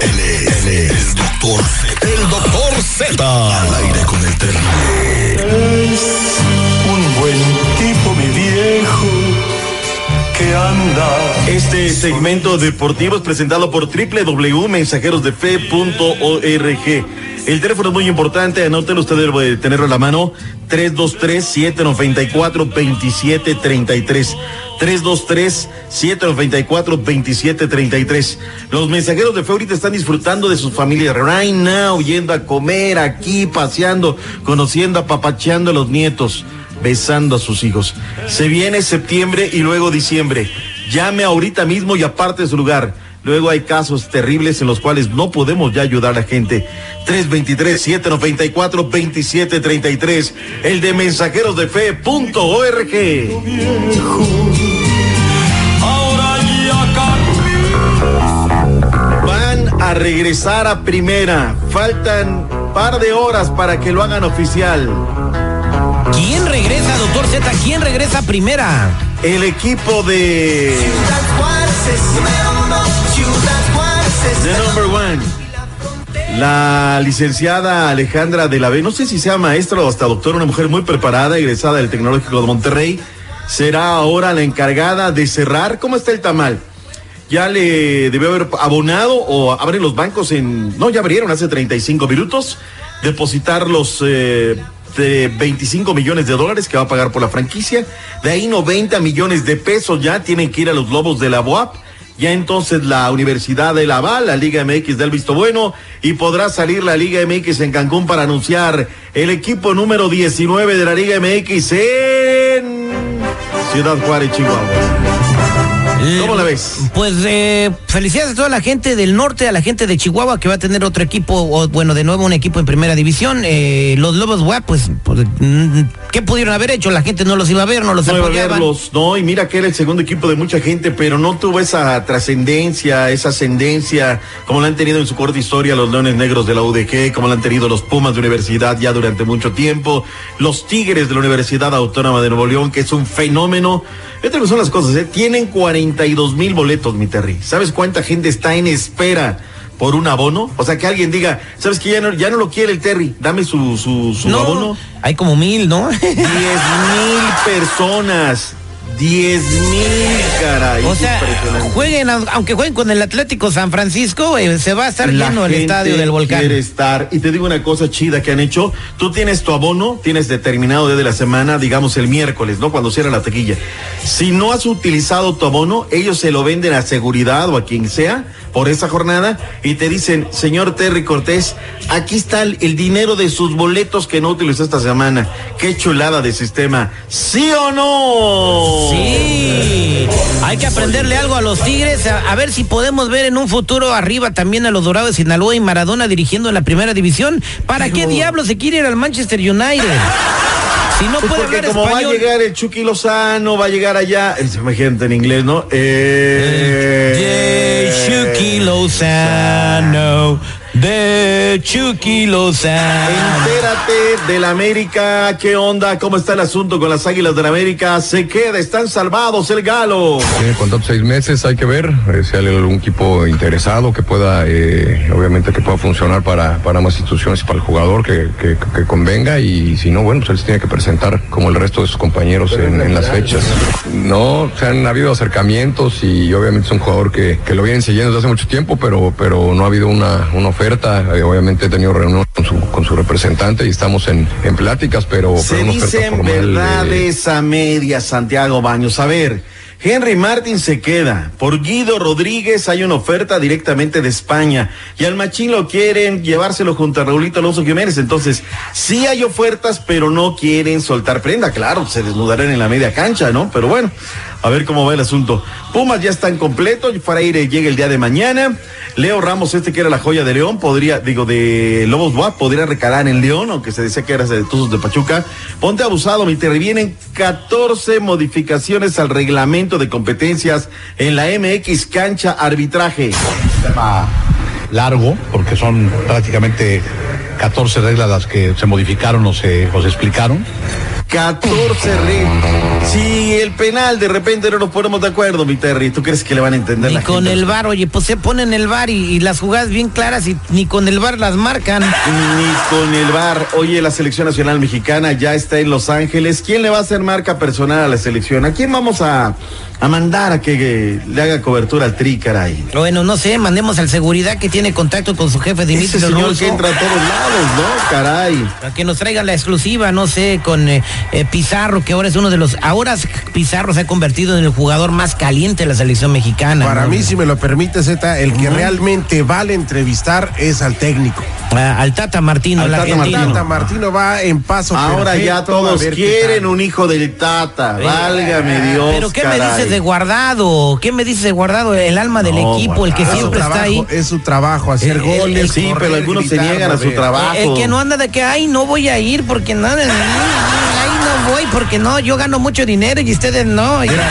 Él es, él es el doctor Z. El doctor Z. Al aire con el terrible. un buen tipo, mi viejo, que anda. Este segmento deportivo es presentado por www.mensajerosdefe.org. El teléfono es muy importante, anótelo, usted debe tenerlo a la mano. 323-794-2733. 323-794-2733. Los mensajeros de fe están disfrutando de sus familias right now, yendo a comer aquí, paseando, conociendo, apapacheando a los nietos, besando a sus hijos. Se viene septiembre y luego diciembre. Llame ahorita mismo y aparte de su lugar. Luego hay casos terribles en los cuales no podemos ya ayudar a la gente. 323-794-2733. El de mensajerosdefe.org. Ahora ya Van a regresar a primera. Faltan par de horas para que lo hagan oficial. ¿Quién regresa, doctor Z? ¿Quién regresa primera? El equipo de The Number One. La licenciada Alejandra de la B, no sé si sea maestra o hasta doctora, una mujer muy preparada, egresada del Tecnológico de Monterrey, será ahora la encargada de cerrar. ¿Cómo está el tamal? Ya le debió haber abonado o abren los bancos en. No, ya abrieron hace 35 minutos. Depositar los eh, de 25 millones de dólares que va a pagar por la franquicia. De ahí 90 millones de pesos ya tienen que ir a los Lobos de la BOAP. Ya entonces la Universidad de Laval, la Liga MX del Visto Bueno, y podrá salir la Liga MX en Cancún para anunciar el equipo número 19 de la Liga MX en Ciudad Juárez, Chihuahua. ¿Cómo la ves? Pues eh, felicidades a toda la gente del norte, a la gente de Chihuahua que va a tener otro equipo, o, bueno, de nuevo un equipo en primera división. Eh, los Lobos Guap, pues, pues, mm, ¿qué pudieron haber hecho? La gente no los iba a ver, no los No iba a verlos, no, y mira que era el segundo equipo de mucha gente, pero no tuvo esa trascendencia, esa ascendencia, como la han tenido en su corta historia los Leones Negros de la UDG, como la han tenido los Pumas de Universidad ya durante mucho tiempo, los Tigres de la Universidad Autónoma de Nuevo León, que es un fenómeno. Estas son las cosas, ¿eh? tienen 42 mil boletos, mi Terry. ¿Sabes cuánta gente está en espera? por un abono, o sea que alguien diga, sabes que ya no, ya no lo quiere el Terry, dame su, su, su No, abono. hay como mil, ¿no? 10 mil personas. 10 mil, caray. O sea, jueguen, aunque jueguen con el Atlético San Francisco, eh, se va a estar La lleno el estadio del volcán. Quiere estar. Y te digo una cosa chida que han hecho. Tú tienes tu abono, tienes determinado día de la semana, digamos el miércoles, ¿no? Cuando cierra la taquilla. Si no has utilizado tu abono, ellos se lo venden a seguridad o a quien sea por esa jornada y te dicen, señor Terry Cortés, aquí está el, el dinero de sus boletos que no utilizó esta semana. Qué chulada de sistema. ¿Sí o no? Sí, hay que aprenderle algo a los Tigres, a, a ver si podemos ver en un futuro arriba también a los Dorados de Sinaloa y Maradona dirigiendo en la primera división. ¿Para qué diablos se quiere ir al Manchester United? Si no Pues puede porque como va a español. llegar el Chucky Lozano, va a llegar allá, es gente en inglés, ¿no? Eh, De Chucky Lozano, de Chucky Lozano. Entérate del América, ¿qué onda? ¿Cómo está el asunto con las Águilas del América? Se queda, están salvados el Galo. Tiene contrato seis meses, hay que ver eh, si hay algún equipo interesado que pueda, eh, obviamente que pueda funcionar para, para más instituciones y para el jugador que, que- que convenga y si no, bueno, pues él se tiene que presentar como el resto de sus compañeros en, en las fechas. No, se han habido acercamientos y obviamente es un jugador que, que lo vienen siguiendo desde hace mucho tiempo, pero, pero no ha habido una, una oferta. Eh, obviamente he tenido reunión con su, con su representante y estamos en, en pláticas, pero, Se pero dicen formal, eh, verdades a medias, Santiago Baños. A ver, Henry Martin se queda. Por Guido Rodríguez hay una oferta directamente de España. Y al Machín lo quieren llevárselo junto a Raulito Alonso Jiménez. Entonces, sí hay ofertas, pero no quieren soltar prenda. Claro, se desnudarán en la media cancha, ¿no? Pero bueno, a ver cómo va el asunto. Pumas ya están completos. Fraire llega el día de mañana. Leo Ramos, este que era la joya de León, podría, digo, de Lobos Buap, podría recalar en León, aunque se decía que era de Tuzos de Pachuca. Ponte abusado, mi Terry. Vienen 14 modificaciones al reglamento de competencias en la MX Cancha Arbitraje. tema largo, porque son prácticamente 14 reglas las que se modificaron o se explicaron. 14 reglas. Si el penal de repente no nos ponemos de acuerdo, mi Terry, ¿tú crees que le van a entender Ni la con gente? el bar, oye, pues se ponen el bar y, y las jugadas bien claras y ni con el bar las marcan. Ni con el bar. Oye, la selección nacional mexicana ya está en Los Ángeles. ¿Quién le va a hacer marca personal a la selección? ¿A quién vamos a, a mandar a que, que le haga cobertura al tri, caray? Bueno, no sé, mandemos al seguridad que tiene contacto con su jefe Ese Dimitri señor Russo, que entra a todos lados, ¿no? Caray. a que nos traiga la exclusiva, no sé, con eh, eh, Pizarro, que ahora es uno de los. Ahora Pizarro se ha convertido en el jugador más caliente de la selección mexicana. Para ¿no? mí, si me lo permite, Z, el que realmente vale entrevistar es al técnico. Ah, al Tata Martino, Al Tata. Martino. Tata Martino va en paso Ahora ya perfecto, todos quieren un hijo del Tata. Válgame Dios. Pero ¿qué me dices de guardado? ¿Qué me dices de guardado? El alma del No, equipo, el que siempre está ahí. es su trabajo, hacer El- el- goles. Sí, correr, pero algunos se niegan a su trabajo. El que no anda de que, ay, no voy a ir porque no, voy porque no, yo gano mucho dinero y ustedes no. Y- Mira,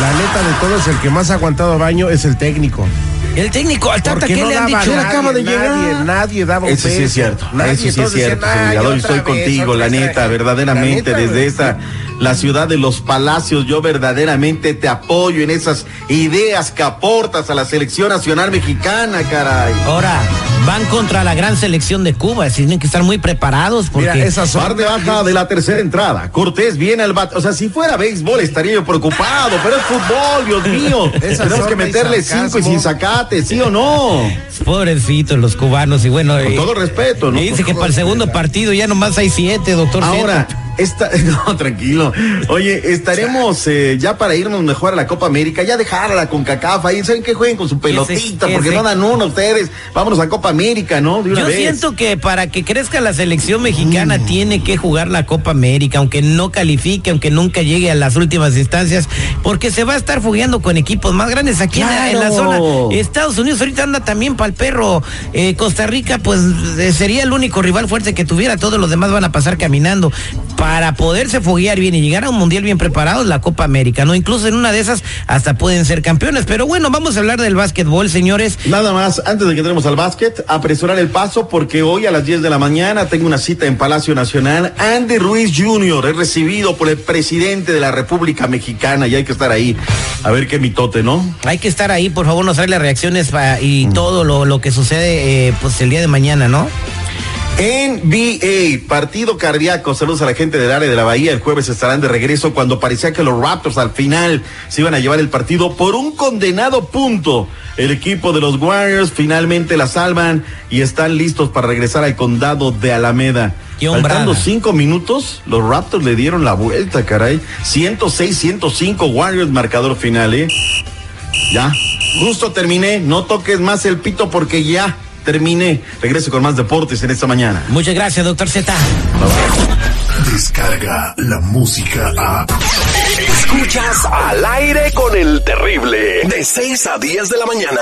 la neta de todos, el que más ha aguantado baño es el técnico. El técnico, al Tata, ¿qué no le han dicho? nadie, acaba de nadie, llegar. nadie daba un Eso sí es cierto, Nadie, eso sí es cierto, "Ay, Salgado, y otra estoy vez, contigo, la vez". neta, La verdaderamente, neta, desde esta, la ciudad de los palacios, yo verdaderamente te apoyo en esas ideas que aportas a la selección nacional mexicana, caray. Ahora, van contra la gran selección de Cuba, así tienen que estar muy preparados porque... Mira, son Parte baja de la tercera entrada. Cortés viene al bat. O sea, si fuera béisbol estaría yo preocupado, pero es fútbol, Dios mío. Tenemos que y meterle cinco y sin sacate, ¿sí o no? Pobrecitos los cubanos y bueno... Con eh, todo respeto, ¿no? y dice que para el segundo partido ya nomás hay siete, doctor. Ahora, Zeta. Esta, no, tranquilo. Oye, estaremos eh, ya para irnos mejor a la Copa América, ya dejarla con Cacafa ahí, ¿saben qué jueguen con su pelotita? que Porque no dan una ustedes. Vámonos a Copa América, ¿no? De una Yo vez. siento que para que crezca la selección mexicana Mm. tiene que jugar la Copa América, aunque no califique, aunque nunca llegue a las últimas instancias, porque se va a estar fogueando con equipos más grandes aquí en la- en, la, Claro. zona. Estados Unidos ahorita anda también para el perro. Eh, Costa Rica, pues eh, sería el único rival fuerte que tuviera. Todos los demás van a pasar caminando. Para poderse foguear bien y llegar a un mundial bien preparados, la Copa América, ¿no? Incluso en una de esas hasta pueden ser campeones. Pero bueno, vamos a hablar del básquetbol, señores. Nada más, antes de que entremos al básquet, apresurar el paso porque hoy a las 10 de la mañana tengo una cita en Palacio Nacional. Andy Ruiz Jr. es recibido por el presidente de la República Mexicana y hay que estar ahí. A ver qué mitote, ¿no? Hay que estar ahí, por favor, nos trae las reacciones y todo lo, lo que sucede eh, pues el día de mañana, ¿no? NBA, partido cardíaco. Saludos a la gente del área de la Bahía. El jueves estarán de regreso cuando parecía que los Raptors al final se iban a llevar el partido por un condenado punto. El equipo de los Warriors finalmente la salvan y están listos para regresar al condado de Alameda. Faltando cinco minutos, los Raptors le dieron la vuelta, caray. 106-105 Warriors, marcador final, ¿eh? Ya, justo terminé. No toques más el pito porque ya terminé. Regreso con más deportes en esta mañana. Muchas gracias, doctor Z. Descarga la música a. Escuchas al aire con el terrible. De 6 a 10 de la mañana.